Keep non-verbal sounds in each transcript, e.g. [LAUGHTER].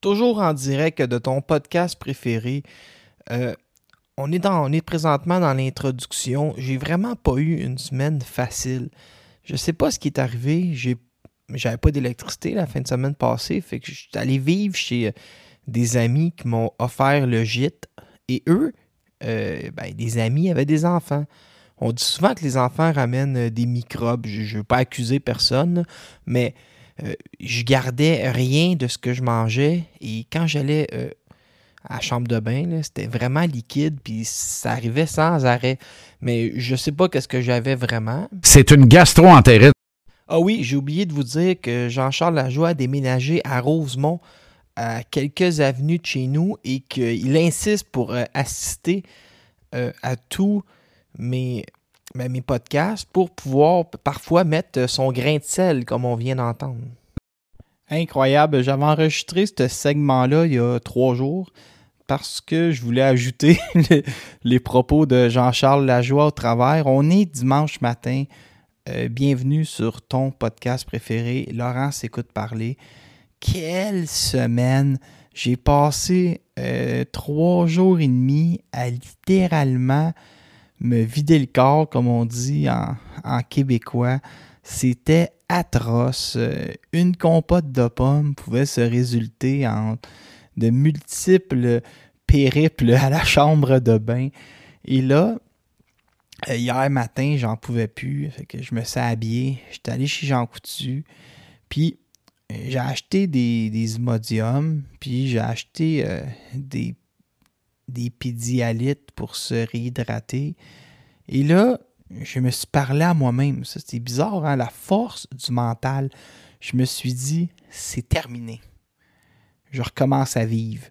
Toujours en direct de ton podcast préféré. Euh, on, est présentement dans l'introduction. J'ai vraiment pas eu une semaine facile. Je sais pas ce qui est arrivé. J'avais pas d'électricité la fin de semaine passée. Fait que je suis allé vivre chez euh, des amis qui m'ont offert le gîte. Et eux, euh, ben, des amis avaient des enfants. On dit souvent que les enfants ramènent des microbes. Je ne veux pas accuser personne, mais euh, je gardais rien de ce que je mangeais. Et quand j'allais euh, à la chambre de bain, c'était vraiment liquide, puis ça arrivait sans arrêt. Mais je sais pas qu'est-ce que j'avais vraiment. C'est une gastro-entérite. Ah oui, j'ai oublié de vous dire que Jean-Charles Lajoie a déménagé à Rosemont, à quelques avenues de chez nous, et qu'il insiste pour euh, assister à tous mes, mes podcasts pour pouvoir parfois mettre son grain de sel, comme on vient d'entendre. Incroyable, j'avais enregistré ce segment-là il y a trois jours parce que je voulais ajouter [LAUGHS] le- les propos de Jean-Charles Lajoie au travers. On est dimanche matin. Euh, bienvenue sur ton podcast préféré, Laurent s'écoute parler. Quelle semaine! J'ai passé euh, trois jours et demi à littéralement me vider le corps, comme on dit en, québécois. C'était atroce. Euh, Une compote de pommes pouvait se résulter en de multiples périples à la chambre de bain. Et là, euh, hier matin, j'en pouvais plus. Je me suis habillé. J'étais allé chez Jean Coutu. Puis euh, j'ai acheté des, des Imodium. Puis j'ai acheté des, des Pédialytes pour se réhydrater. Et là, je me suis parlé à moi-même. Ça, c'était bizarre, hein? La force du mental. Je me suis dit, c'est terminé. Je recommence à vivre.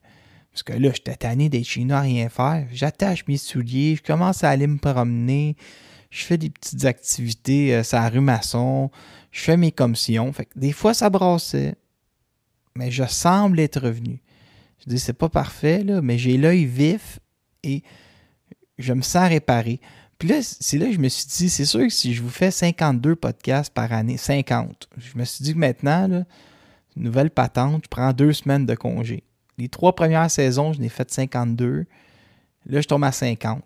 Parce que là, j'étais tanné d'être chez à rien faire. J'attache mes souliers, je commence à aller me promener. Je fais des petites activités euh, la rue Masson. Je fais mes commissions. Des fois, ça brassait. Mais je semble être revenu. Je dis, c'est pas parfait, là, mais j'ai l'œil vif et je me sens réparé. Puis là, c'est là que je me suis dit, c'est sûr que si je vous fais 52 podcasts par année, 50, je me suis dit que maintenant, nouvelle patente, je prends deux semaines de congé. Les trois premières saisons, je n'ai fait 52. Là, je tombe à 50.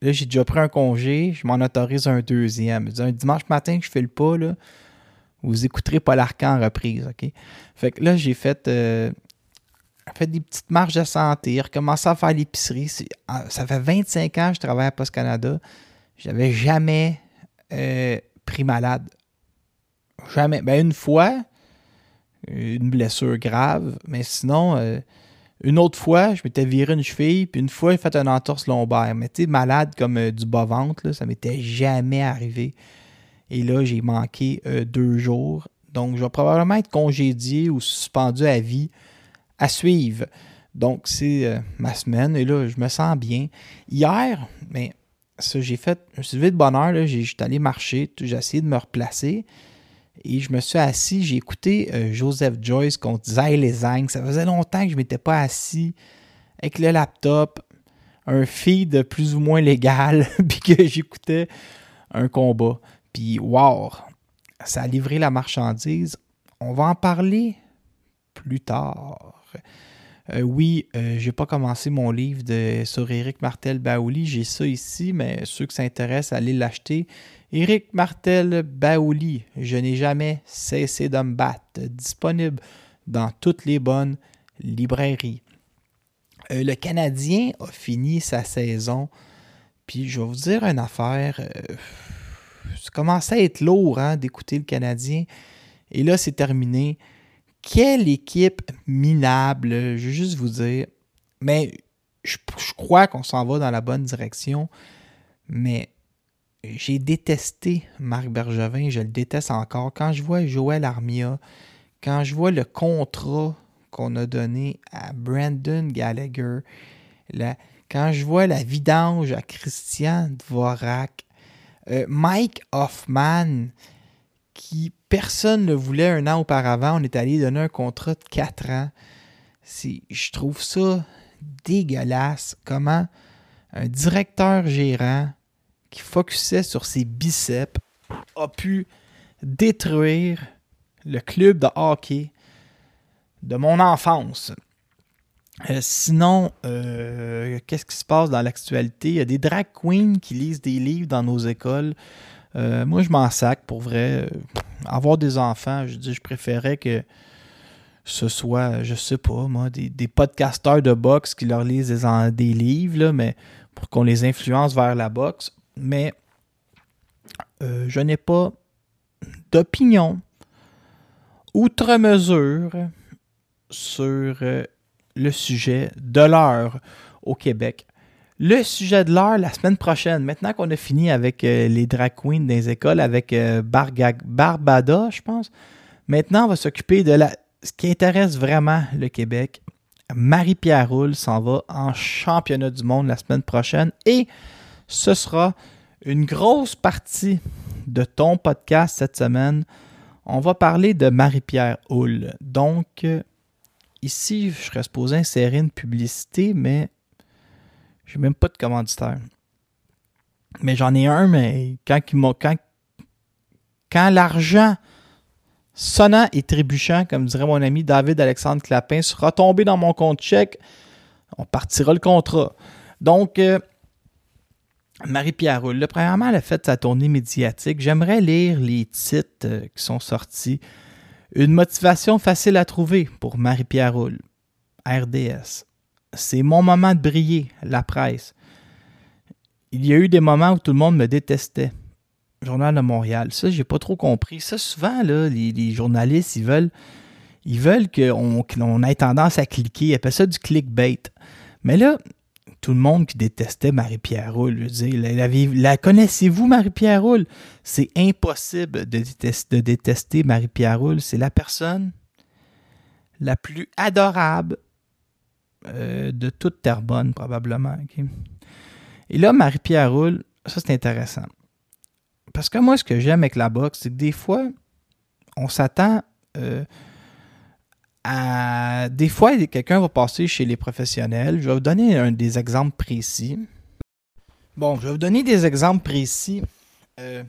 Là, j'ai déjà pris un congé, je m'en autorise un deuxième. Un dimanche matin que je fais le pas, là, vous écouterez Paul Arcan en reprise, OK? Fait que là, j'ai fait, euh, fait des petites marches de santé, à faire l'épicerie. Ah, Ça fait 25 ans que je travaille à Post Canada. J'avais jamais euh, pris malade. Jamais. Ben, une fois, une blessure grave, mais sinon, euh, une autre fois, je m'étais viré une cheville, puis une fois, j'ai fait un entorse lombaire. Mais tu sais, malade comme euh, du bas-ventre, ça m'était jamais arrivé. Et là, j'ai manqué deux jours. Donc, je vais probablement être congédié ou suspendu à vie à suivre. Donc, c'est euh, ma semaine. Et là, je me sens bien. Hier, mais ça, j'ai fait. Je me suis levé de bonne heure. j'ai- allé marcher. J'ai essayé de me replacer. Et je me suis assis. J'ai écouté euh, Joseph Joyce contre Zay Lezang. Ça faisait longtemps que je ne m'étais pas assis avec le laptop, un feed plus ou moins légal, [LAUGHS] puis que j'écoutais un combat. Puis, wow, ça a livré la marchandise. On va en parler plus tard. Euh, oui, euh, j'ai pas commencé mon livre sur Éric Martel Baouli. J'ai ça ici, mais ceux qui s'intéressent, allez l'acheter. Éric Martel Baouli, je n'ai jamais cessé de me battre. Disponible dans toutes les bonnes librairies. Euh, le Canadien a fini sa saison. Puis je vais vous dire une affaire. euh, ça commençait à être lourd hein, d'écouter le Canadien. Et là, c'est terminé. Quelle équipe minable, je veux juste vous dire. Mais je, crois qu'on s'en va dans la bonne direction. Mais j'ai détesté Marc Bergevin, je le déteste encore. Quand je vois Joël Armia, quand je vois le contrat qu'on a donné à Brandon Gallagher, la- quand je vois la vidange à Christian Dvorak, euh, Mike Hoffman, qui personne ne voulait un an auparavant, on est allé donner un contrat de 4 ans. Je trouve ça dégueulasse. Comment un directeur gérant qui focusait sur ses biceps a pu détruire le club de hockey de mon enfance. Euh, sinon, euh, qu'est-ce qui se passe dans l'actualité? Il y a des drag queens qui lisent des livres dans nos écoles. Euh, moi, je m'en sac pour vrai. Euh, avoir des enfants, je dis, je préférais que ce soit, je sais pas, moi, des, des podcasteurs de boxe qui leur lisent des, des livres, là, mais pour qu'on les influence vers la boxe. Mais euh, je n'ai pas d'opinion outre mesure sur le sujet de l'heure au Québec. Le sujet de l'heure la semaine prochaine, maintenant qu'on a fini avec euh, les drag queens des écoles, avec euh, Barbada, je pense, maintenant on va s'occuper de la, ce qui intéresse vraiment le Québec. Marie-Pierre Roule s'en va en championnat du monde la semaine prochaine et ce sera une grosse partie de ton podcast cette semaine. On va parler de Marie-Pierre Houle. Donc, euh, ici, je serais supposé insérer une publicité, mais je n'ai même pas de commanditaire. Mais j'en ai un, mais quand, l'argent sonnant et trébuchant, comme dirait mon ami David Alexandre Clapin, sera tombé dans mon compte chèque, on partira le contrat. Donc, euh, Marie-Pierre Roule. Premièrement, elle a fait sa tournée médiatique. J'aimerais lire les titres euh, qui sont sortis. Une motivation facile à trouver pour Marie-Pierre Roule. RDS. C'est mon moment de briller, la presse. Il y a eu des moments où tout le monde me détestait. Journal de Montréal. Ça, j'ai pas trop compris. Ça, souvent, là, les, journalistes, ils veulent, ils veulent qu'on qu'on ait tendance à cliquer. Ils appellent ça du clickbait. Mais là, tout le monde qui détestait Marie-Pierre Roule. Je la connaissez-vous, Marie-Pierre Roule? C'est impossible de, détester, de détester Marie-Pierre Roule. C'est la personne la plus adorable euh, de toute Terrebonne, probablement. Et là, Marie-Pierre Roule, ça c'est intéressant. Parce que moi, ce que j'aime avec la boxe, c'est que des fois, on s'attend euh, à. Des fois, quelqu'un va passer chez les professionnels. Je vais vous donner des exemples précis. Bon, je vais vous donner des exemples précis. Euh,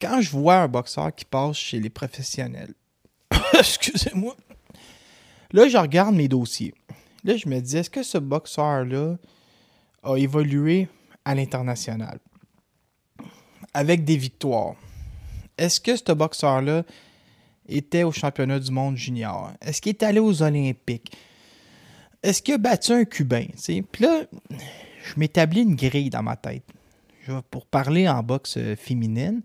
quand je vois un boxeur qui passe chez les professionnels, [LAUGHS] excusez-moi, là, je regarde mes dossiers. Là, je me dis, est-ce que ce boxeur-là a évolué à l'international? Avec des victoires? Est-ce que ce boxeur-là était au championnat du monde junior? Est-ce qu'il est allé aux Olympiques? Est-ce qu'il a battu un Cubain? Puis là, je m'établis une grille dans ma tête. Pour parler en boxe euh, féminine,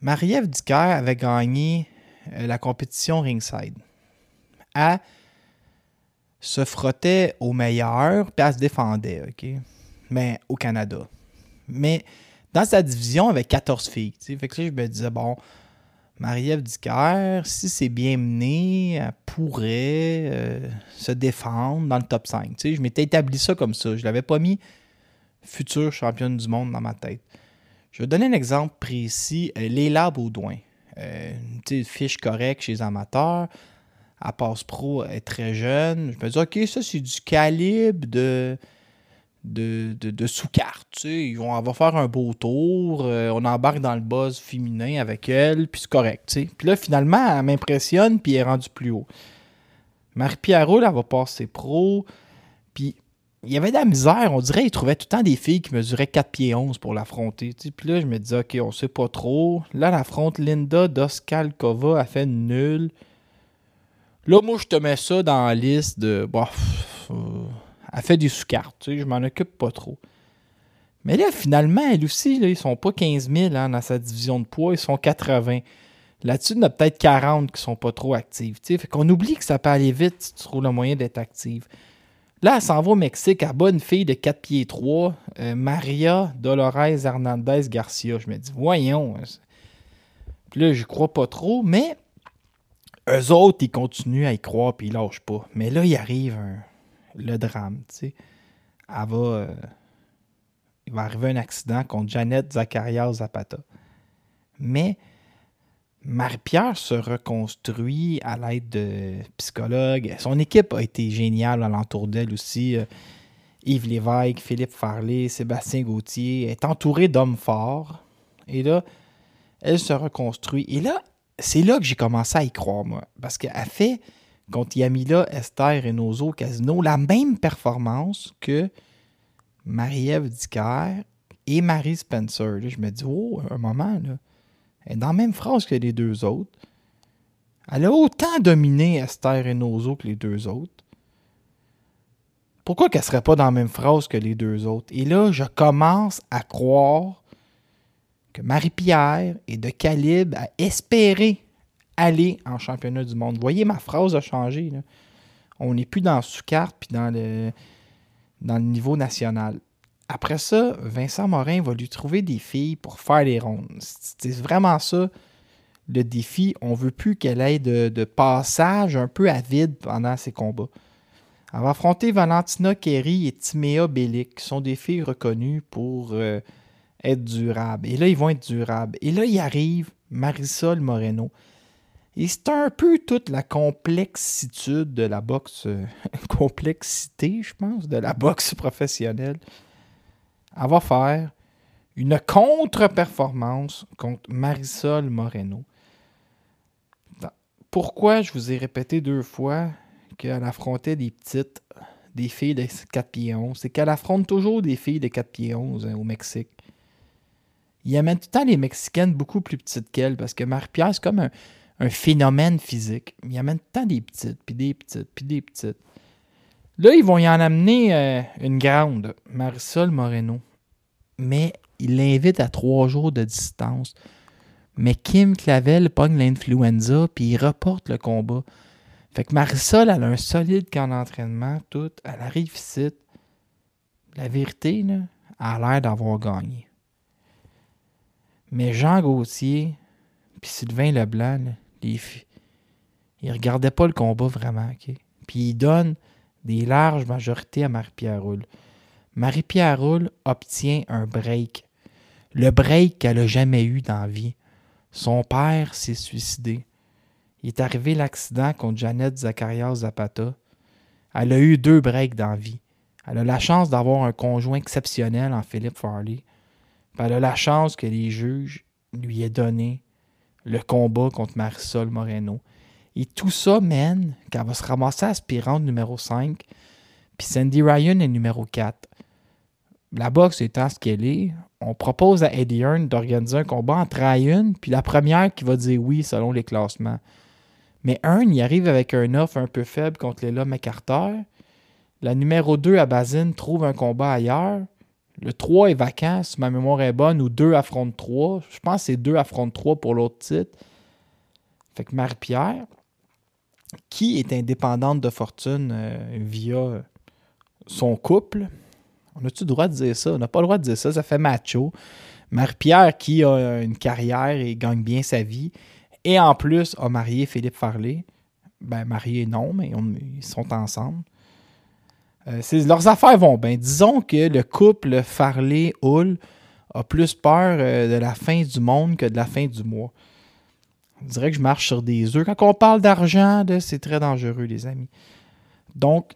Marie-Ève Dicker avait gagné euh, la compétition ringside. Elle se frottait au meilleur, puis elle se défendait, OK? Mais au Canada. Mais dans sa division, y avait 14 filles. tu. Fait que je me disais, bon, Marie-Ève Dicker, si c'est bien mené, elle pourrait euh, se défendre dans le top 5. Tu sais, je m'étais établi ça comme ça. Je l'avais pas mis future championne du monde dans ma tête. Je vais donner un exemple précis. Euh, Léla Baudouin. Euh, une petite fiche correcte chez les amateurs. Elle passe pro, est très jeune. Je me dis, OK, ça, c'est du calibre de, de, de, sous-carte. elle va faire un beau tour. euh, on embarque dans le buzz féminin avec elle, puis c'est correct. Puis là, finalement, elle m'impressionne, puis elle est rendue plus haut. Marie-Pierre Roule, elle va passer pro. Puis il y avait de la misère. On dirait qu'il trouvait tout le temps des filles qui mesuraient 4 pieds 11 pour l'affronter. Puis là, je me disais, OK, on sait pas trop. Là, elle affronte Linda Doskalkova. Elle fait nulle. Là, moi, je te mets ça dans la liste de. Bon, euh, elle fait des sous-cartes, tu sais, je m'en occupe pas trop. Mais là, finalement, elle aussi, là, ils sont pas 15 000 hein, dans sa division de poids, ils sont 80. Là-dessus, il y en a peut-être 40 qui sont pas trop actives. tu sais. Fait qu'on oublie que ça peut aller vite si tu trouves le moyen d'être active. Là, elle s'en va au Mexique, bat une fille de 4 pieds 3, euh, Maria Dolores Hernandez Garcia. Je me dis, voyons. Puis là, je crois pas trop, mais eux autres, ils continuent à y croire puis ils lâchent pas. Mais là, il arrive le drame, tu sais. Elle va... euh, il va arriver un accident contre Janet Zacharias Zapata. Mais Marie-Pierre se reconstruit à l'aide de psychologues. Son équipe a été géniale alentour d'elle aussi. Euh, Yves Lévesque, Philippe Farley, Sébastien Gauthier. Elle est entourée d'hommes forts. Et là, elle se reconstruit. Et là, c'est là que j'ai commencé à y croire, moi. Parce qu'elle fait contre Yamila, Esther et Nozo casino la même performance que Marie-Ève Dicker et Marie Spencer. Là, je me dis, oh, un moment, là. Elle est dans la même phrase que les deux autres. Elle a autant dominé Esther et Nozo que les deux autres. Pourquoi qu'elle serait pas dans la même phrase que les deux autres? Et là, je commence à croire Marie-Pierre est de calibre à espérer aller en championnat du monde. Vous voyez, ma phrase a changé. On n'est plus dans sous-carte puis dans le, dans le niveau national. Après ça, Vincent Morin va lui trouver des filles pour faire les rondes. C'est vraiment ça le défi. On veut plus qu'elle ait de, de passage un peu à vide pendant ses combats. Elle va affronter Valentina Kerry et Timéa Bellic, qui sont des filles reconnues pour euh, être durables. Et là, ils vont être durables. Et là, il arrive Marisol Moreno. Et c'est un peu toute la complexitude de la boxe, euh, [LAUGHS] complexité, je pense, de la boxe professionnelle. Elle va faire une contre-performance contre Marisol Moreno. Pourquoi je vous ai répété deux fois qu'elle affrontait des petites, des filles de 4 pieds 11? C'est qu'elle affronte toujours des filles de 4 pieds 11 hein, au Mexique. Il amène tout le temps les Mexicaines beaucoup plus petites qu'elle parce que Marie-Pierre, c'est comme un, phénomène physique. Il amène tout le temps des petites, puis des petites, puis des petites. Là, ils vont y en amener euh, une grande, Marisol Moreno. Mais il l'invite à trois jours de distance. Mais Kim Clavel pogne l'influenza, puis il reporte le combat. Fait que Marisol, elle a un solide camp d'entraînement, tout. Elle arrive ici. La vérité, elle a l'air d'avoir gagné. Mais Jean Gauthier, puis Sylvain Leblanc, là, les ils regardaient pas le combat vraiment? Puis ils donnent des larges majorités à Marie-Pierre Roule. Marie-Pierre Roule obtient un break. Le break qu'elle n'a jamais eu dans la vie. Son père s'est suicidé. Il est arrivé l'accident contre Janet Zacharias Zapata. Elle a eu deux breaks dans la vie. Elle a la chance d'avoir un conjoint exceptionnel en Philippe Farley. Elle a la chance que les juges lui aient donné le combat contre Marisol Moreno. Et tout ça mène qu'elle va se ramasser aspirante numéro 5. Puis Sandy Ryan est numéro 4. La boxe étant ce qu'elle est, on propose à Eddie Hearn d'organiser un combat entre Ryan puis la première qui va dire oui selon les classements. Mais Hearn, il arrive avec un offre un peu faible contre Léla McCarter. La numéro 2 à Bazine trouve un combat ailleurs. Le 3 est vacant, si ma mémoire est bonne, ou 2 affrontent 3. Je pense que c'est 2 affrontent 3 pour l'autre titre. Fait que Marie-Pierre, qui est indépendante de fortune euh, via son couple, on a-tu le droit de dire ça? On n'a pas le droit de dire ça, ça fait macho. Marie-Pierre, qui a une carrière et gagne bien sa vie, et en plus a marié Philippe Farley. Ben, marié non, mais ils sont ensemble. Euh, leurs affaires vont bien. Disons que le couple Farley-Hull a plus peur euh, de la fin du monde que de la fin du mois. On dirait que je marche sur des œufs. Quand on parle d'argent, c'est très dangereux, les amis. Donc,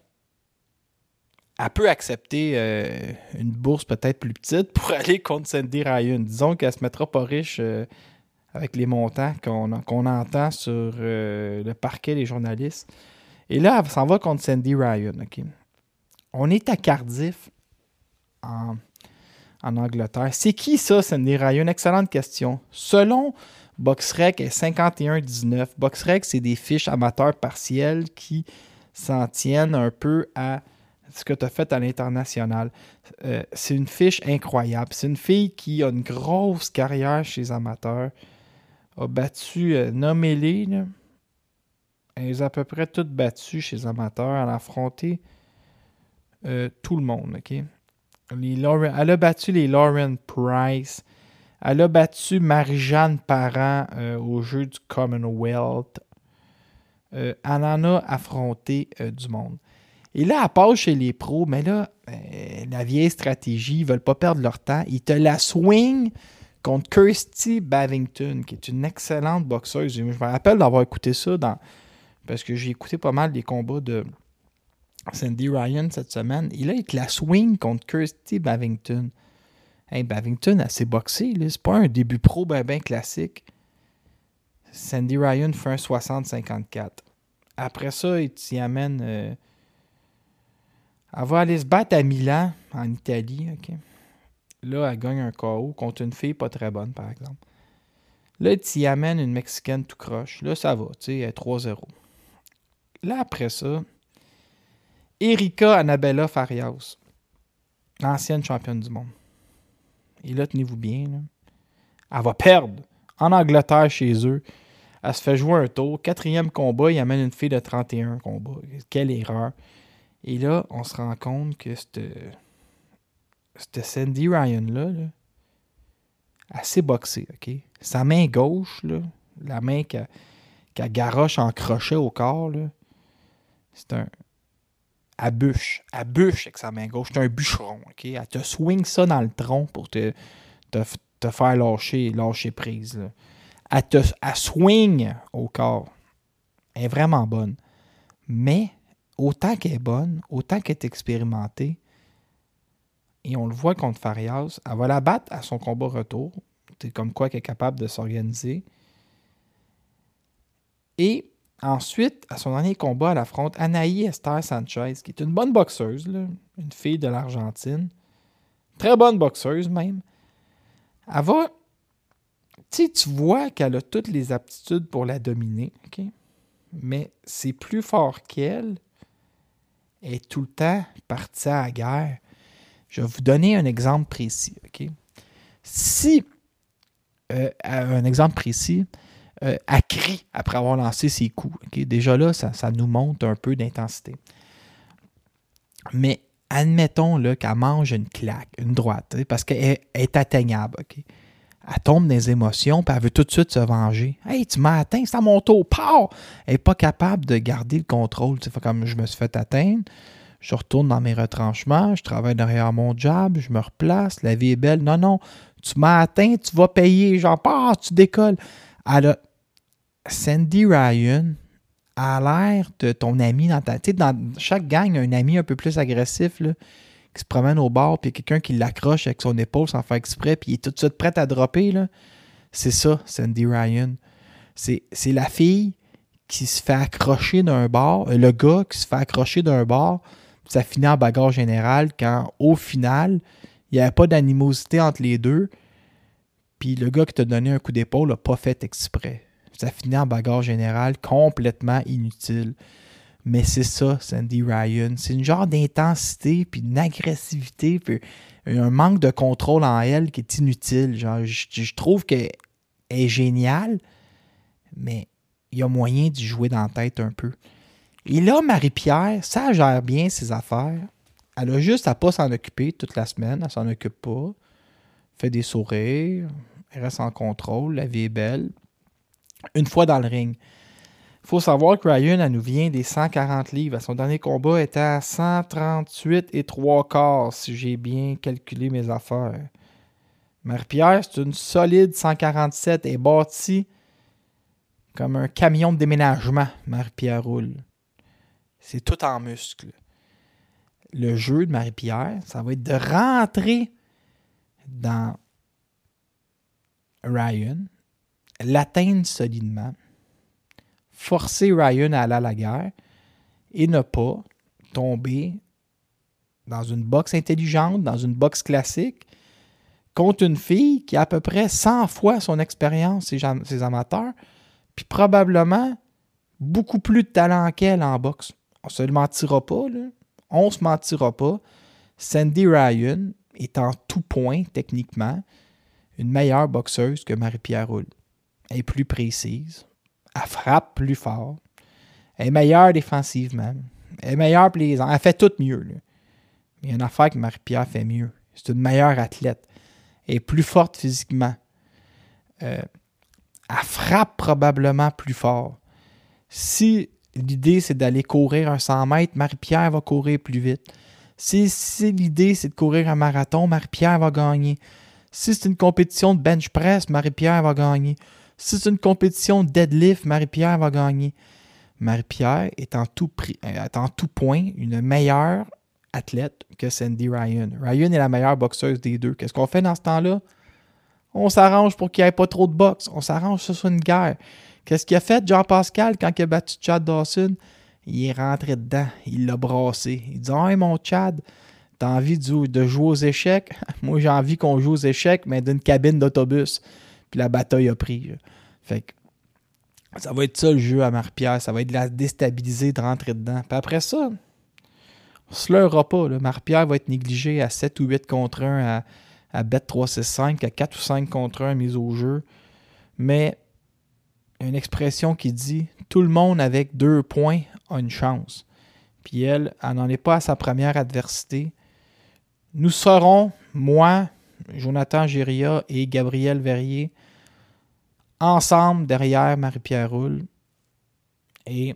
elle peut accepter euh, une bourse peut-être plus petite pour [LAUGHS] aller contre Sandy Ryan. Disons qu'elle se mettra pas riche avec les montants qu'on entend sur le parquet des journalistes. Et là, elle s'en va contre Sandy Ryan. ok? On est à Cardiff, en, Angleterre. C'est qui ça, Sandy Ryan? Excellente question. Selon BoxRec, est 51-19. BoxRec, c'est des fiches amateurs partielles qui s'en tiennent un peu à ce que tu as fait à l'international. Euh, c'est une fiche incroyable. C'est une fille qui a une grosse carrière chez les amateurs. A battu, euh, nommez-les, là. Elle à peu près toutes battues chez les amateurs. Elle a affronté euh, tout le monde, OK? Elle a battu les Lauren Price. Elle a battu Marie-Jeanne Parent euh, au jeu du Commonwealth. Euh, elle en a affronté euh, du monde. Et là, elle passe chez les pros, mais là, la vieille stratégie, ils veulent pas perdre leur temps. Ils te la swing contre Kirsty Bavington, qui est une excellente boxeuse. Je me rappelle d'avoir écouté ça dans, parce que j'ai écouté pas mal des combats de Sandy Ryan cette semaine. Il te la swing contre Kirsty Bavington. Hey, Bavington, elle s'est boxée. C'est pas un début pro ben, ben classique. Sandy Ryan fait un 60-54. Après ça, il t'y amène. euh, Elle va aller se battre à Milan, en Italie. ok. Là, elle gagne un KO contre une fille pas très bonne, par exemple. Là, il t'y amène une Mexicaine tout croche. Là, ça va, tu sais, elle est 3-0. Là, après ça, Erika Annabella Farias, ancienne championne du monde. Et là, tenez-vous bien, là, elle va perdre en Angleterre chez eux. Elle se fait jouer un tour. Quatrième combat, il amène une fille de 31 combats. Quelle erreur. Et là, on se rend compte que cette, Sandy Ryan-là, là, elle s'est boxée, OK? Sa main gauche, la main qu'elle garoche en crochet au corps, c'est un... Elle bûche. Elle bûche avec sa main gauche. C'est un bûcheron, OK? Elle te swing ça dans le tronc pour te, te, faire lâcher, lâcher prise. Elle te elle swing au corps. Elle est vraiment bonne. Mais autant qu'elle est bonne, autant qu'elle est expérimentée, et on le voit contre Farias, elle va la battre à son combat retour. C'est comme quoi qu'elle est capable de s'organiser. Et ensuite, à son dernier combat, elle affronte Anaï Esther Sanchez, qui est une bonne boxeuse, là, une fille de l'Argentine. Très bonne boxeuse même. Elle va. Tu vois qu'elle a toutes les aptitudes pour la dominer, OK? Mais c'est plus fort qu'elle. Elle est tout le temps partie à la guerre. Je vais vous donner un exemple précis, OK? Si, euh, un exemple précis, euh, crie après avoir lancé ses coups. Déjà là, ça, nous montre un peu d'intensité. Mais admettons qu'elle mange une claque, une droite, parce qu'elle elle est atteignable. Elle tombe dans les émotions, puis elle veut tout de suite se venger. Hey, tu m'as atteint, c'est à mon tour. Pow! Elle n'est pas capable de garder le contrôle. comme je me suis fait atteindre, je retourne dans mes retranchements, je travaille derrière mon job, je me replace, la vie est belle. Non, non, tu m'as atteint, tu vas payer. Genre, ah, tu décolles. Elle a- Sandy Ryan a l'air de ton ami dans ta. Tu sais, dans chaque gang, a un ami un peu plus agressif là, qui se promène au bar, puis quelqu'un qui l'accroche avec son épaule sans faire exprès, puis il est tout de suite prêt à dropper. là. C'est ça, Sandy Ryan. C'est c'est la fille qui se fait accrocher d'un bar, euh, le gars qui se fait accrocher d'un puis ça finit en bagarre générale quand, au final, il n'y avait pas d'animosité entre les deux, puis le gars qui t'a donné un coup d'épaule n'a pas fait exprès. Ça finit en bagarre générale complètement inutile. Mais c'est ça, Sandy Ryan. C'est une genre d'intensité, puis une agressivité, puis un manque de contrôle en elle qui est inutile. Je trouve qu'elle est géniale, mais il y a moyen d'y jouer dans la tête un peu. Et là, Marie-Pierre, ça gère bien ses affaires. Elle a juste à pas s'en occuper toute la semaine. Elle s'en occupe pas. Fait des sourires. Reste en contrôle. La vie est belle. Une fois dans le ring. Il faut savoir que Ryan, elle nous vient des 140 livres. Son dernier combat, était à 138 et 3 quarts, si j'ai bien calculé mes affaires. Marie-Pierre, c'est une solide 147 et bâtie comme un camion de déménagement, Marie-Pierre roule. C'est tout en muscle. Le jeu de Marie-Pierre, ça va être de rentrer dans Ryan, l'atteindre solidement, forcer Ryan à aller à la guerre et ne pas tomber dans une boxe intelligente, dans une boxe classique, contre une fille qui a à peu près 100 fois son expérience, ses, amateurs, puis probablement beaucoup plus de talent qu'elle en boxe. On se le mentira pas, là. on se mentira pas. Sandy Ryan est en tout point, techniquement, une meilleure boxeuse que Marie-Pierre Roule. Elle est plus précise. Elle frappe plus fort. Elle est meilleure défensivement. Elle est meilleure plaisante. Elle fait tout mieux. Mais il y a une affaire que Marie-Pierre fait mieux. C'est une meilleure athlète. Elle est plus forte physiquement. Euh, elle frappe probablement plus fort. Si l'idée c'est d'aller courir un 100 mètres, Marie-Pierre va courir plus vite. Si, si l'idée c'est de courir un marathon, Marie-Pierre va gagner. Si c'est une compétition de bench press, Marie-Pierre va gagner. Si c'est une compétition de deadlift, Marie-Pierre va gagner. Marie-Pierre est en tout, point une meilleure athlète que Sandy Ryan. Ryan est la meilleure boxeuse des deux. Qu'est-ce qu'on fait dans ce temps-là? On s'arrange pour qu'il n'y ait pas trop de boxe. On s'arrange que ce soit une guerre. Qu'est-ce qu'il a fait, Jean-Pascal, quand il a battu Chad Dawson? Il est rentré dedans. Il l'a brassé. Il dit Hey, mon Chad, t'as envie de, jouer aux échecs? [LAUGHS] Moi, j'ai envie qu'on joue aux échecs, mais d'une cabine d'autobus. Puis la bataille a pris. Fait que ça va être ça le jeu à Marie-Pierre. Ça va être de la déstabiliser, de rentrer dedans. Puis après ça, on se leurra pas. là. Marie-Pierre va être négligé à 7 ou 8 contre 1 à, à bet 3-6-5, à 4 ou 5 contre 1 mise au jeu. Mais une expression qui dit tout le monde avec deux points a une chance. Puis elle, elle n'en est pas à sa première adversité. Nous serons, moi, Jonathan Géria et Gabriel Verrier, ensemble derrière Marie-Pierre Roule. Et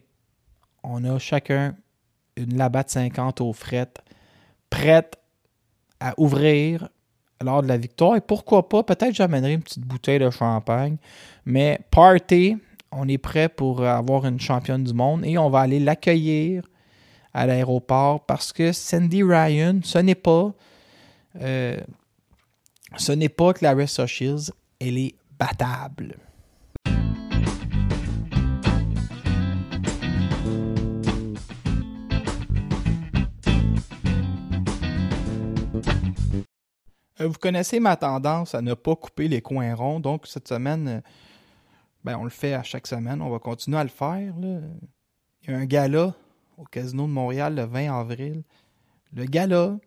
on a chacun une Labatt 50 au fret, prête à ouvrir lors de la victoire. Et pourquoi pas, peut-être j'amènerai une petite bouteille de champagne. Mais party, on est prêt pour avoir une championne du monde et on va aller l'accueillir à l'aéroport parce que Sandy Ryan, ce n'est pas euh, ce n'est pas Clarissa Shields, elle est battable. Euh, Vous connaissez ma tendance à ne pas couper les coins ronds, donc cette semaine, euh, ben, on le fait à chaque semaine, on va continuer à le faire. Il y a un gala au Casino de Montréal le 20 avril. Le gala,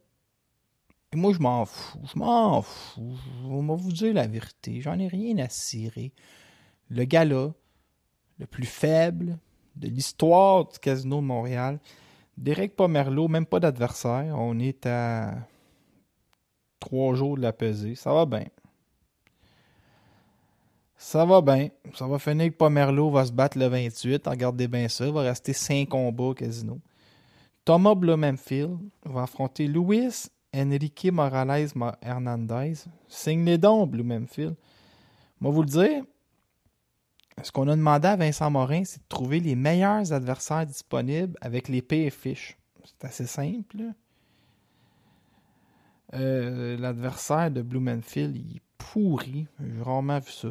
moi je m'en fous, je m'en fous, on va vous dire la vérité, j'en ai rien à cirer. Le gala, le plus faible de l'histoire du Casino de Montréal, Derek Pomerleau, même pas d'adversaire, on est à trois jours de la pesée. Ça va bien. Ça va bien. Ça va finir que Pomerleau va se battre le 28. Regardez bien ça. Il va rester 5 combats au casino. Thomas Blumenfield va affronter Luis Enrique Morales Mo- Hernandez. Signe les dons, Blumenfield. Moi, vous le dire, ce qu'on a demandé à Vincent Morin, c'est de trouver les meilleurs adversaires disponibles avec les pires fiches. C'est assez simple. Euh, L'adversaire de Blumenfield, il est pourri. J'ai rarement vu ça.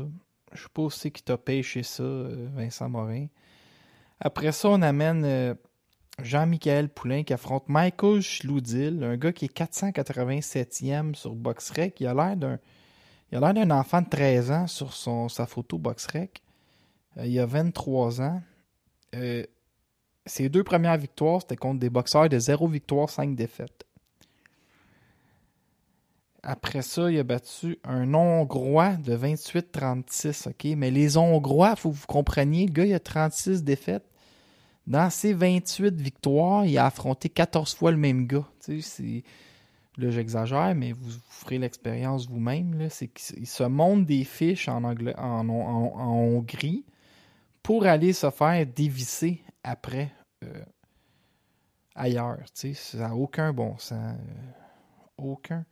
Je sais pas aussi qui t'a pêché ça, euh, Vincent Morin. Après ça, on amène euh, Jean-Michel Poulain qui affronte Michael Schloudil, un gars qui est 487e sur BoxRec. Il a l'air d'un il a l'air d'un enfant de 13 ans sur sa photo BoxRec. Euh, il a 23 ans. Euh, ses deux premières victoires, c'était contre des boxeurs de 0 victoire, 5 défaites. Après ça, il a battu un Hongrois de 28-36, OK? Mais les Hongrois, il faut que vous compreniez, le gars, il a 36 défaites. Dans ses 28 victoires, il a affronté 14 fois le même gars. Tu sais. Là, j'exagère, mais vous, ferez l'expérience vous-même. C'est qu'il se monte des fiches en Hongrie pour aller se faire dévisser après euh, ailleurs. Tu sais, ça n'a aucun bon sens. euh, aucun.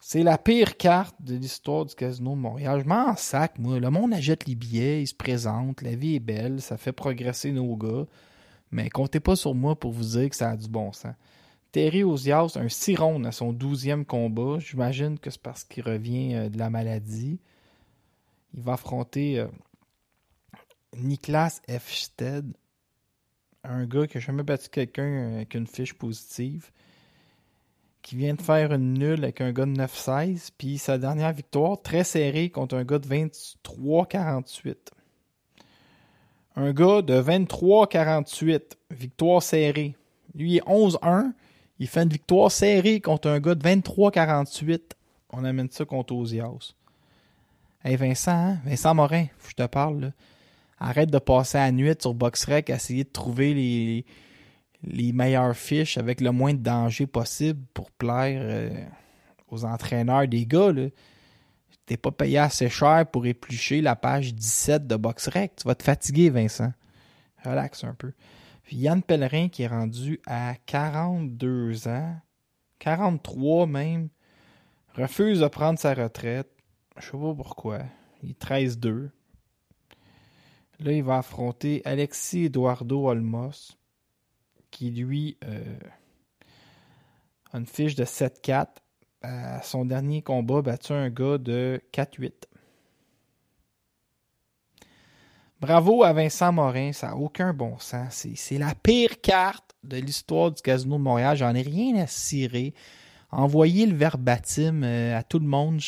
C'est la pire carte de l'histoire du Casino de Montréal. Je m'en sac, moi. Le monde achète les billets, il se présente, la vie est belle, ça fait progresser nos gars. Mais comptez pas sur moi pour vous dire que ça a du bon sens. Terry Ozias, un 6 rondes à son 12e combat. J'imagine que c'est parce qu'il revient euh, de la maladie. Il va affronter euh, Niklas Efsted, un gars qui n'a jamais battu quelqu'un euh, avec une fiche positive, qui vient de faire une nulle avec un gars de 9-16, puis sa dernière victoire, très serrée contre un gars de 23-48. Un gars de 23-48, victoire serrée. Lui, il est 11-1. Il fait une victoire serrée contre un gars de 23-48. On amène ça contre Ozias. Hey Vincent, hein? Vincent Morin, je te parle. Là. Arrête de passer à la nuit sur BoxRec à essayer de trouver les, les meilleures fiches avec le moins de danger possible pour plaire euh, aux entraîneurs des gars. T'es pas payé assez cher pour éplucher la page 17 de BoxRec. Tu vas te fatiguer, Vincent. Relax un peu. Yann Pellerin qui est rendu à 42 ans, 43 même, refuse de prendre sa retraite. Je sais pas pourquoi. Il est 13-2. Là, il va affronter Alexis Eduardo Olmos, qui lui euh, a une fiche de 7-4. À son dernier combat, battu un gars de 4-8. Bravo à Vincent Morin, ça n'a aucun bon sens. C'est la pire carte de l'histoire du Casino de Montréal. J'en ai rien à cirer. Envoyez le verbatim euh, à tout le monde,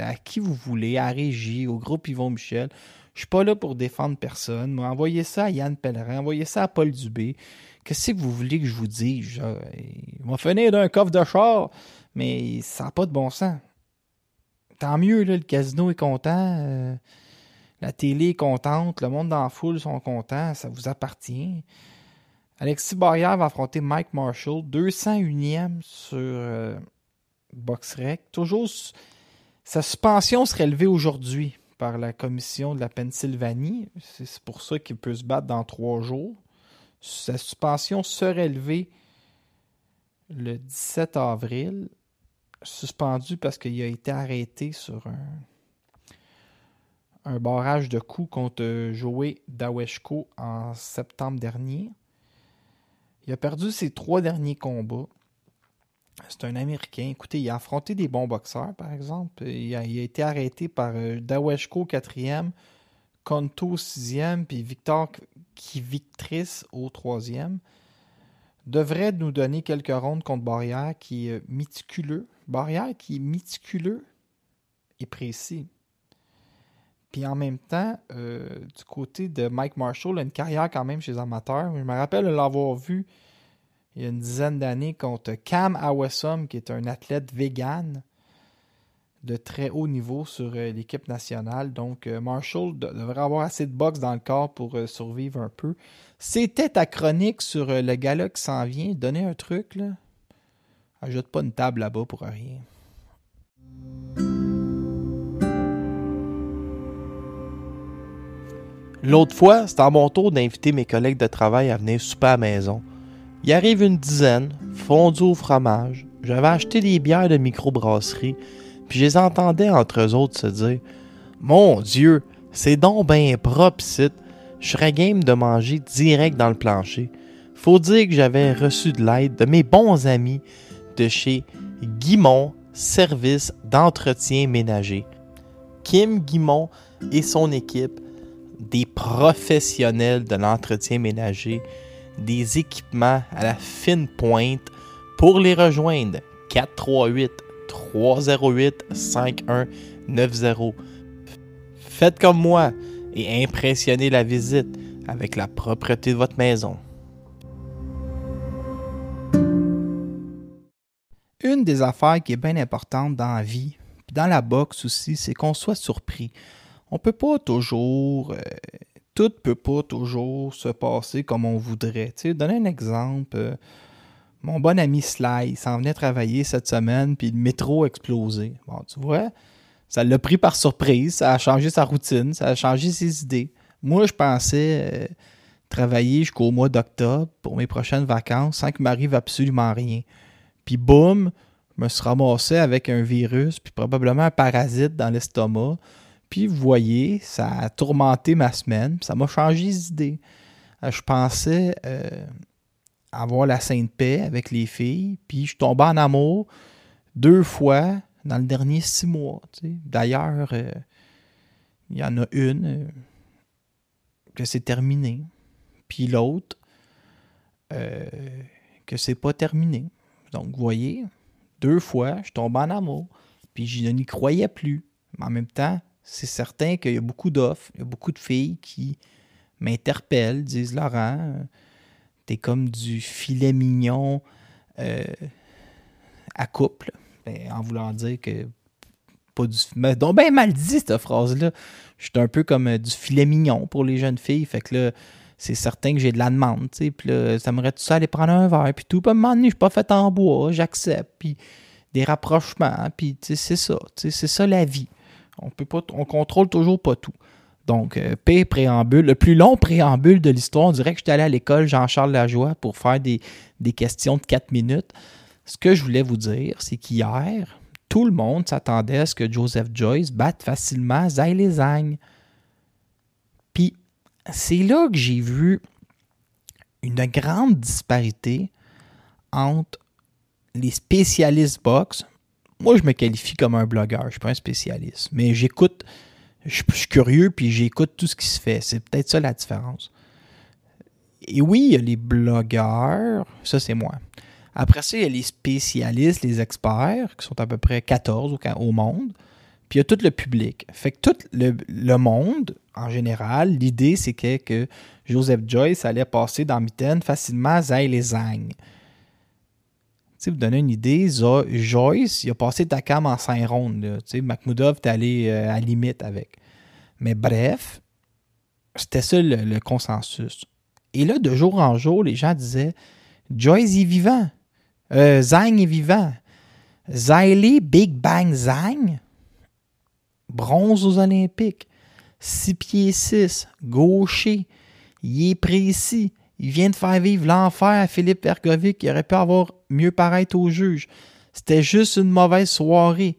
à qui vous voulez, à Régie, au groupe Yvon Michel. Je suis pas là pour défendre personne. envoyez ça à Yann Pellerin, envoyez ça à Paul Dubé. Qu'est-ce que vous voulez que je vous dise? Il va finir d'un coffre de char, mais ça n'a pas de bon sens. Tant mieux, le casino est content, euh, la télé est contente, le monde dans la foule sont contents, ça vous appartient. Alexis Barrière va affronter Mike Marshall, 201e sur euh, BoxRec. Toujours, sa suspension serait levée aujourd'hui par la commission de la Pennsylvanie. C'est pour ça qu'il peut se battre dans trois jours. Sa suspension serait levée le 17 avril, suspendu parce qu'il a été arrêté sur un, un barrage de coups contre Joey Daweshko en septembre dernier. Il a perdu ses trois derniers combats. C'est un Américain. Écoutez, il a affronté des bons boxeurs, par exemple. Il a, été arrêté par euh, Daweshko 4e, Konto 6e, puis Victor Kivictris au 3e. Devrait nous donner quelques rondes contre Barrière qui est méticuleux. Barrière qui est méticuleux et précis. Puis en même temps, euh, du côté de Mike Marshall, il a une carrière quand même chez les amateurs. Je me rappelle l'avoir vu il y a une dizaine d'années contre Cam Awesome, qui est un athlète vegan de très haut niveau sur euh, l'équipe nationale. Donc euh, Marshall devrait avoir assez de boxe dans le corps pour survivre un peu. C'était ta chronique sur le gala qui s'en vient. Donnez un truc, là. Ajoute pas une table là-bas pour rien. L'autre fois, c'était à mon tour d'inviter mes collègues de travail à venir souper à la maison. Il arrive une dizaine, fondus au fromage. J'avais acheté des bières de microbrasserie, puis je les entendais entre eux autres se dire Mon Dieu, c'est donc bien propre, site. Je serais game de manger direct dans le plancher. Faut dire que j'avais reçu de l'aide de mes bons amis de chez Guimont Service d'entretien ménager. Kim Guimont et son équipe des professionnels de l'entretien ménager, des équipements à la fine pointe. Pour les rejoindre, 438 308 5190. Faites comme moi et impressionnez la visite avec la propreté de votre maison. Une des affaires qui est bien importante dans la vie, dans la boxe aussi, c'est qu'on soit surpris on peut pas toujours. Euh, tout peut pas toujours se passer comme on voudrait. Tu sais, donner un exemple. Euh, mon bon ami Sly s'en venait travailler cette semaine, puis le métro a explosé. Bon, tu vois, ça l'a pris par surprise, ça a changé sa routine, ça a changé ses idées. Moi, je pensais euh, travailler jusqu'au mois d'octobre pour mes prochaines vacances sans qu'il m'arrive absolument rien. Puis boum, je me suis ramassé avec un virus, puis probablement un parasite dans l'estomac. Puis vous voyez, ça a tourmenté ma semaine, ça m'a changé d'idée. Euh, je pensais euh, avoir la sainte paix avec les filles, puis je tombais en amour deux fois dans le dernier six mois. D'ailleurs, euh, il y en a une que c'est terminé, puis l'autre que c'est pas terminé. Donc, vous voyez, deux fois, je tombe en amour, puis je n'y croyais plus. Mais en même temps, c'est certain qu'il y a beaucoup d'offres, il y a beaucoup de filles qui m'interpellent, disent Laurent, T'es comme du filet mignon euh, à couple. Ben, en voulant dire que. Pas du. Mais donc, ben mal dit, cette phrase-là. Je suis un peu comme euh, du filet mignon pour les jeunes filles. Fait que là, c'est certain que j'ai de la demande. tu. Puis là, ça m'aurait tout ça aller prendre un verre. Puis tout. Un moment donné, je suis pas fait en bois. J'accepte. Puis des rapprochements. Puis c'est ça. C'est ça la vie. On peut pas. On contrôle toujours pas tout. Donc, euh, P préambule, le plus long préambule de l'histoire, on dirait que j'étais allé à l'école Jean-Charles Lajoie pour faire des, des questions de 4 minutes. Ce que je voulais vous dire, c'est qu'hier, tout le monde s'attendait à ce que Joseph Joyce batte facilement Zay Lesagne. Puis, c'est là que j'ai vu une grande disparité entre les spécialistes box. Moi, je me qualifie comme un blogueur, je ne suis pas un spécialiste, mais j'écoute je, suis curieux puis j'écoute tout ce qui se fait. C'est peut-être ça la différence. Et oui, il y a les blogueurs, ça c'est moi. Après ça, il y a les spécialistes, les experts, qui sont à peu près 14 au, monde. Puis il y a tout le public. Fait que tout le, monde, en général, l'idée c'est que, Joseph Joyce allait passer dans Mitaine facilement à Zay les Zang. Sais, vous donner une idée, Joyce, il a passé Takam en 5 rondes. Tu sais, Makhmoudov est allé euh, à la limite avec. Mais bref, c'était ça le, consensus. Et là, de jour en jour, les gens disaient Joyce est vivant. Euh, Zang est vivant. Ziley, Big Bang Zang, bronze aux Olympiques. 6 pieds 6, gaucher. Il est précis. Il vient de faire vivre l'enfer à Philippe Vergovic qui aurait pu avoir mieux paraître au juge. C'était juste une mauvaise soirée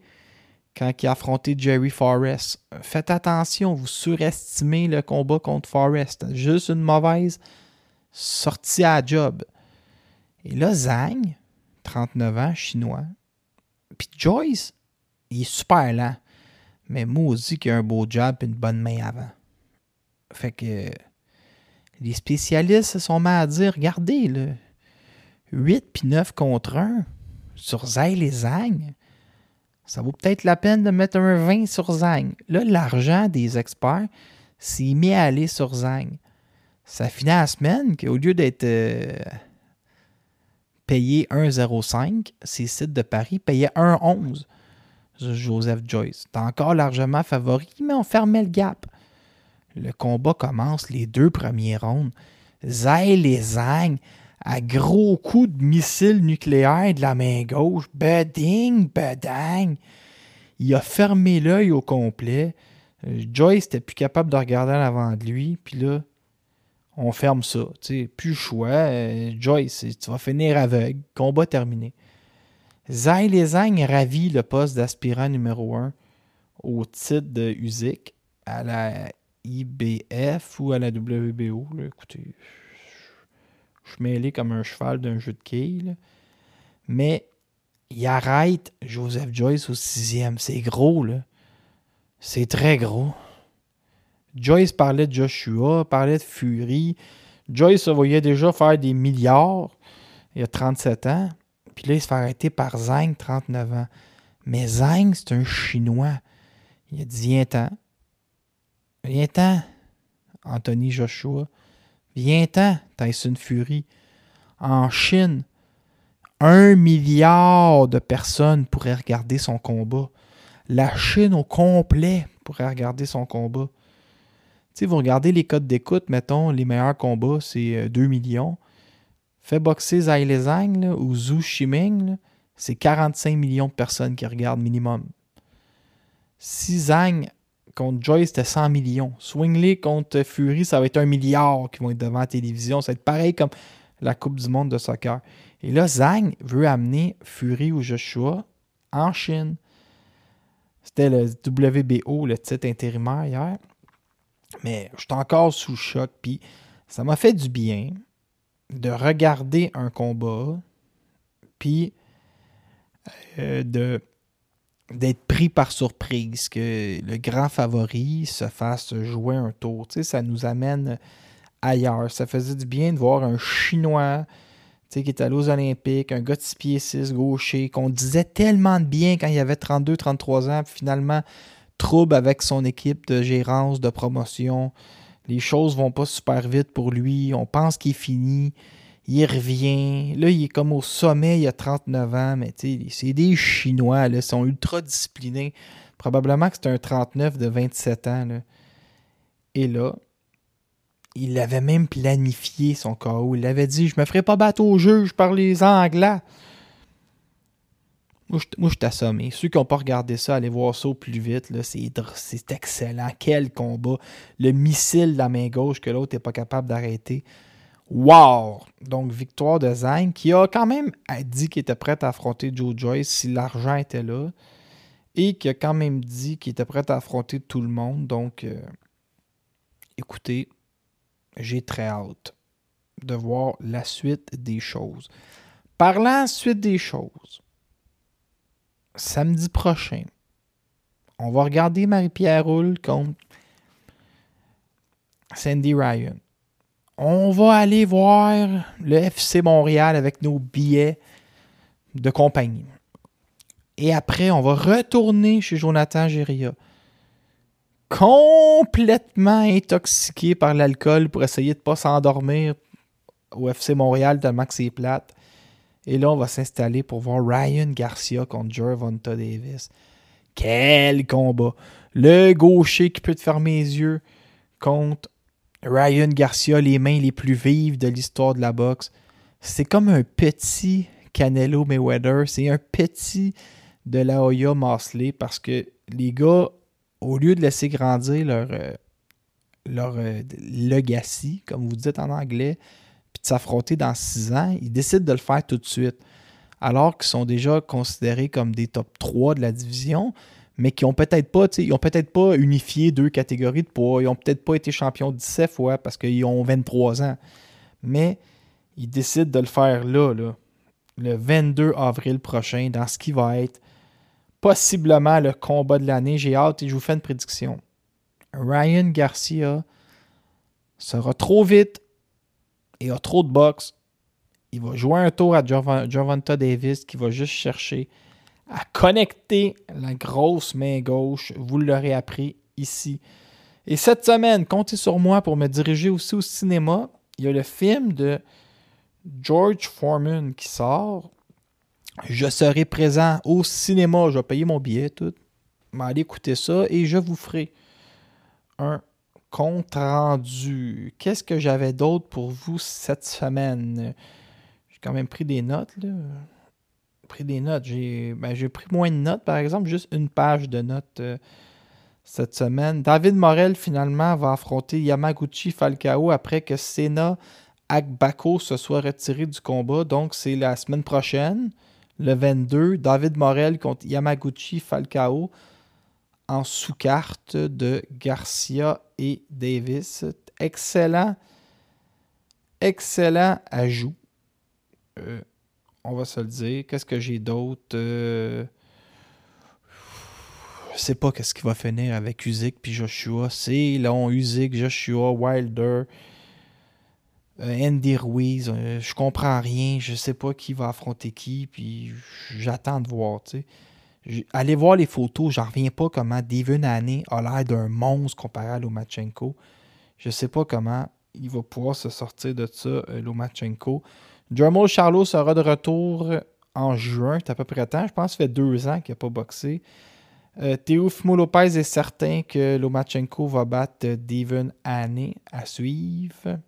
quand il a affronté Jerry Forrest. Faites attention, vous surestimez le combat contre Forrest. Juste une mauvaise sortie à job. Et là, Zhang, 39 ans, chinois. Puis Joyce, il est super lent. Mais maudit qu'il a un beau job et une bonne main avant. Fait que les spécialistes se sont mis à dire regardez, là, 8 puis 9 contre 1 sur Zay et Zang, ça vaut peut-être la peine de mettre un 20 sur Zang. Là, l'argent des experts s'est mis à aller sur Zang. Ça finit à la semaine qu'au lieu d'être euh, payé 1,05, ces sites de Paris payaient 1,11. Joseph Joyce. T'es encore largement favori, mais on fermait le gap. Le combat commence les deux premiers rounds. Zay les Zang à gros coups de missiles nucléaires de la main gauche. Beding, bedang. Il a fermé l'œil au complet. Joyce n'était plus capable de regarder en avant de lui. Puis là, on ferme ça. Tu sais, plus choix. Euh, Joyce, tu vas finir aveugle. Combat terminé. Zay Lezang ravit le poste d'aspirant numéro 1 au titre de USIC à la IBF ou à la WBO. Écoutez, je suis mêlé comme un cheval d'un jeu de quilles. Mais il arrête Joseph Joyce au sixième. C'est gros, là. C'est très gros. Joyce parlait de Joshua, parlait de Fury. Joyce se voyait déjà faire des milliards il y a 37 ans. Puis là, il se fait arrêter par Zhang, 39 ans. Mais Zhang, c'est un Chinois. Il a dit Viens-t'en. Viens-t'en, Anthony Joshua. Viens-t'en, Tyson Fury. En Chine, un milliard de personnes pourraient regarder son combat. La Chine au complet pourrait regarder son combat. Sais, vous regardez les codes d'écoute, mettons, les meilleurs combats, c'est euh, 2 millions. Fait boxer Zhai Lezang ou Zhu Shiming, c'est 45 millions de personnes qui regardent minimum. Si Zhang contre Joyce, c'était 100 millions. Swingley contre Fury, ça va être un milliard qui vont être devant la télévision. Ça va être pareil comme la Coupe du monde de soccer. Et là, Zhang veut amener Fury ou Joshua en Chine. C'était le WBO, le titre intérimaire hier. Mais je suis encore sous choc. Puis ça m'a fait du bien de regarder un combat. Puis euh, de d'être pris par surprise, que le grand favori se fasse jouer un tour. Tu sais, ça nous amène ailleurs. Ça faisait du bien de voir un Chinois tu sais, qui est allé aux Olympiques, un gars de 6 pieds 6, gaucher, qu'on disait tellement de bien quand il avait 32-33 ans, puis finalement, trouble avec son équipe de gérance, de promotion. Les choses vont pas super vite pour lui. On pense qu'il est fini. Il revient. Là, il est comme au sommet, il a 39 ans, mais c'est des Chinois, là, ils sont ultra disciplinés. Probablement que c'est un 39 de 27 ans. Et là, il avait même planifié son KO. Il avait dit Je me ferai pas battre au juge par les Anglais. Moi, je, t'assomme. Ceux qui n'ont pas regardé ça, allez voir ça au plus vite. C'est excellent. Quel combat. Le missile de la main gauche que l'autre n'est pas capable d'arrêter. Wow! Donc, victoire de Zhang, qui a quand même dit qu'il était prêt à affronter Joe Joyce si l'argent était là. Et qui a quand même dit qu'il était prêt à affronter tout le monde. Donc, euh, écoutez, j'ai très hâte de voir la suite des choses. Parlant suite des choses, samedi prochain, on va regarder Marie-Pierre Roule contre Sandy Ryan. On va aller voir le FC Montréal avec nos billets de compagnie. Et après, on va retourner chez Jonathan Géria. Complètement intoxiqué par l'alcool pour essayer de ne pas s'endormir au FC Montréal tellement que c'est plate. Et là, on va s'installer pour voir Ryan Garcia contre Gervonta Davis. Quel combat! Le gaucher qui peut te fermer les yeux contre Ryan Garcia, les mains les plus vives de l'histoire de la boxe. C'est comme un petit Canelo Mayweather. C'est un petit de la Hoya parce que les gars, au lieu de laisser grandir leur, euh, euh, legacy, comme vous dites en anglais, puis de s'affronter dans six ans, ils décident de le faire tout de suite. Alors qu'ils sont déjà considérés comme des top 3 de la division, mais qui ont peut-être pas, ils ont peut-être pas unifié deux catégories de poids. Ils ont peut-être pas été champions 17 fois parce qu'ils ont 23 ans. Mais ils décident de le faire là, le 22 avril prochain, dans ce qui va être possiblement le combat de l'année. J'ai hâte et je vous fais une prédiction. Ryan Garcia sera trop vite et a trop de boxe. Il va jouer un tour à Gervonta Davis qui va juste chercher à connecter la grosse main gauche. Vous l'aurez appris ici. Et cette semaine, comptez sur moi pour me diriger aussi au cinéma. Il y a le film de George Foreman qui sort. Je serai présent au cinéma. Je vais payer mon billet, tout. Mais allez écouter ça et je vous ferai un compte rendu. Qu'est-ce que j'avais d'autre pour vous cette semaine? J'ai quand même pris des notes, là. Pris des notes. J'ai ben, j'ai pris moins de notes, par exemple, juste une page de notes euh, cette semaine. David Morel, finalement, va affronter Yamaguchi Falcao après que Sena Agbako se soit retiré du combat. Donc, c'est la semaine prochaine, le 22. David Morel contre Yamaguchi Falcao en sous-carte de Garcia et Davis. Excellent, excellent ajout. Euh, on va se le dire. Qu'est-ce que j'ai d'autre? Euh, je sais pas qu'est-ce qui va finir avec Usyk puis Joshua. C'est long, Usyk, Joshua, Wilder, euh, Andy Ruiz. euh, je comprends rien. Je sais pas qui va affronter qui. Puis j'attends de voir, Allez voir les photos, j'en reviens pas comment Devin Haney a l'air d'un monstre comparé à Lomachenko. Je sais pas comment il va pouvoir se sortir de ça, euh, Lomachenko. Jermel Charlot sera de retour en juin, c'est à peu près temps. Je pense que ça fait deux ans qu'il n'a pas boxé. Euh, Teofimo Lopez est certain que Lomachenko va battre Devin Haney à suivre.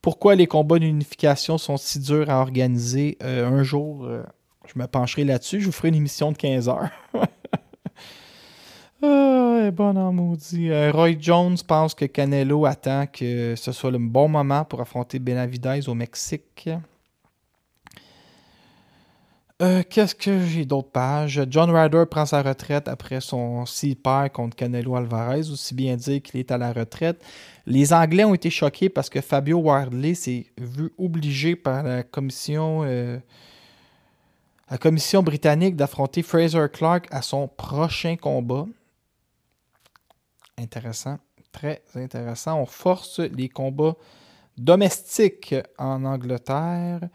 Pourquoi les combats d'unification sont si durs à organiser? Euh, un jour, euh, je me pencherai là-dessus. Je vous ferai une émission de 15 heures. [LAUGHS] ah, elle maudit. Euh, Roy Jones pense que Canelo attend que ce soit le bon moment pour affronter Benavidez au Mexique. Euh, Qu'est-ce que j'ai d'autres pages? John Ryder prend sa retraite après son s'il perd contre Canelo Alvarez, aussi bien dire qu'il est à la retraite. Les Anglais ont été choqués parce que Fabio Wardley s'est vu obligé par la commission, euh, la commission britannique d'affronter Fraser Clark à son prochain combat. Intéressant, très intéressant. On force les combats domestiques en Angleterre.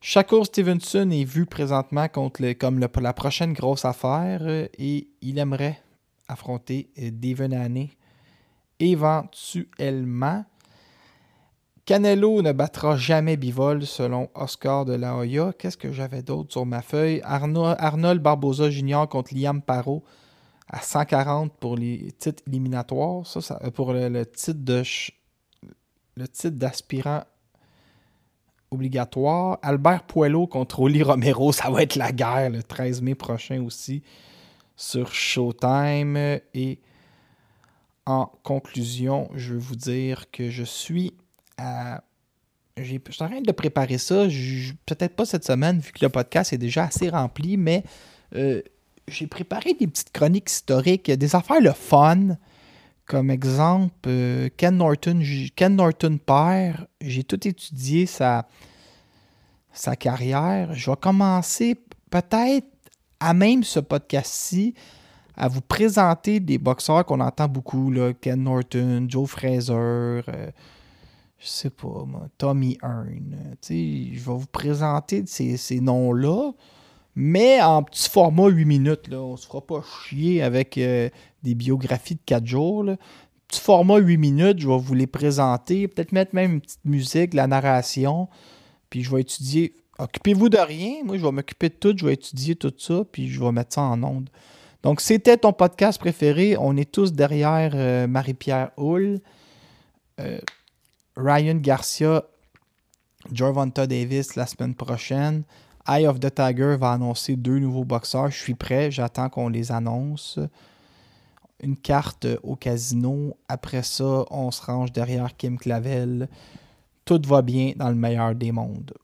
Shakur Stevenson est vu présentement contre comme la prochaine grosse affaire et il aimerait affronter euh, Devin Haney éventuellement. Canelo ne battra jamais Bivol selon Oscar de la Hoya. Qu'est-ce que j'avais d'autre sur ma feuille? Arno- Arnold Barboza Jr. contre Liam Parot à 140 pour les titres éliminatoires. Ça, euh, pour le, titre de le titre d'aspirant obligatoire. Albert Poello contre Oli Romero, ça va être la guerre le 13 mai prochain aussi sur Showtime. Et en conclusion, je veux vous dire que je suis à. j'ai- Je suis en train de préparer ça. Peut-être pas cette semaine, vu que le podcast est déjà assez rempli, mais euh, j'ai préparé des petites chroniques historiques, des affaires le fun. Comme exemple, euh, Ken Norton, Ken Norton père, j'ai tout étudié sa, sa carrière. Je vais commencer peut-être à même ce podcast-ci à vous présenter des boxeurs qu'on entend beaucoup, là, Ken Norton, Joe Fraser, euh, je sais pas, moi, Tommy Hearn. je vais vous présenter ces, ces noms-là, mais en petit format 8 minutes. Là, on se fera pas chier avec euh, des biographies de 4 jours. Petit format 8 minutes, je vais vous les présenter, peut-être mettre même une petite musique, la narration, puis je vais étudier. Occupez-vous de rien, moi je vais m'occuper de tout, je vais étudier tout ça, puis je vais mettre ça en onde. Donc, c'était ton podcast préféré. On est tous derrière euh, Marie-Pierre Hull, euh, Ryan Garcia, Gervonta Davis la semaine prochaine. Eye of the Tiger va annoncer deux nouveaux boxeurs. Je suis prêt, j'attends qu'on les annonce. Une carte au casino. Après ça, on se range derrière Kim Clavel. Tout va bien dans le meilleur des mondes.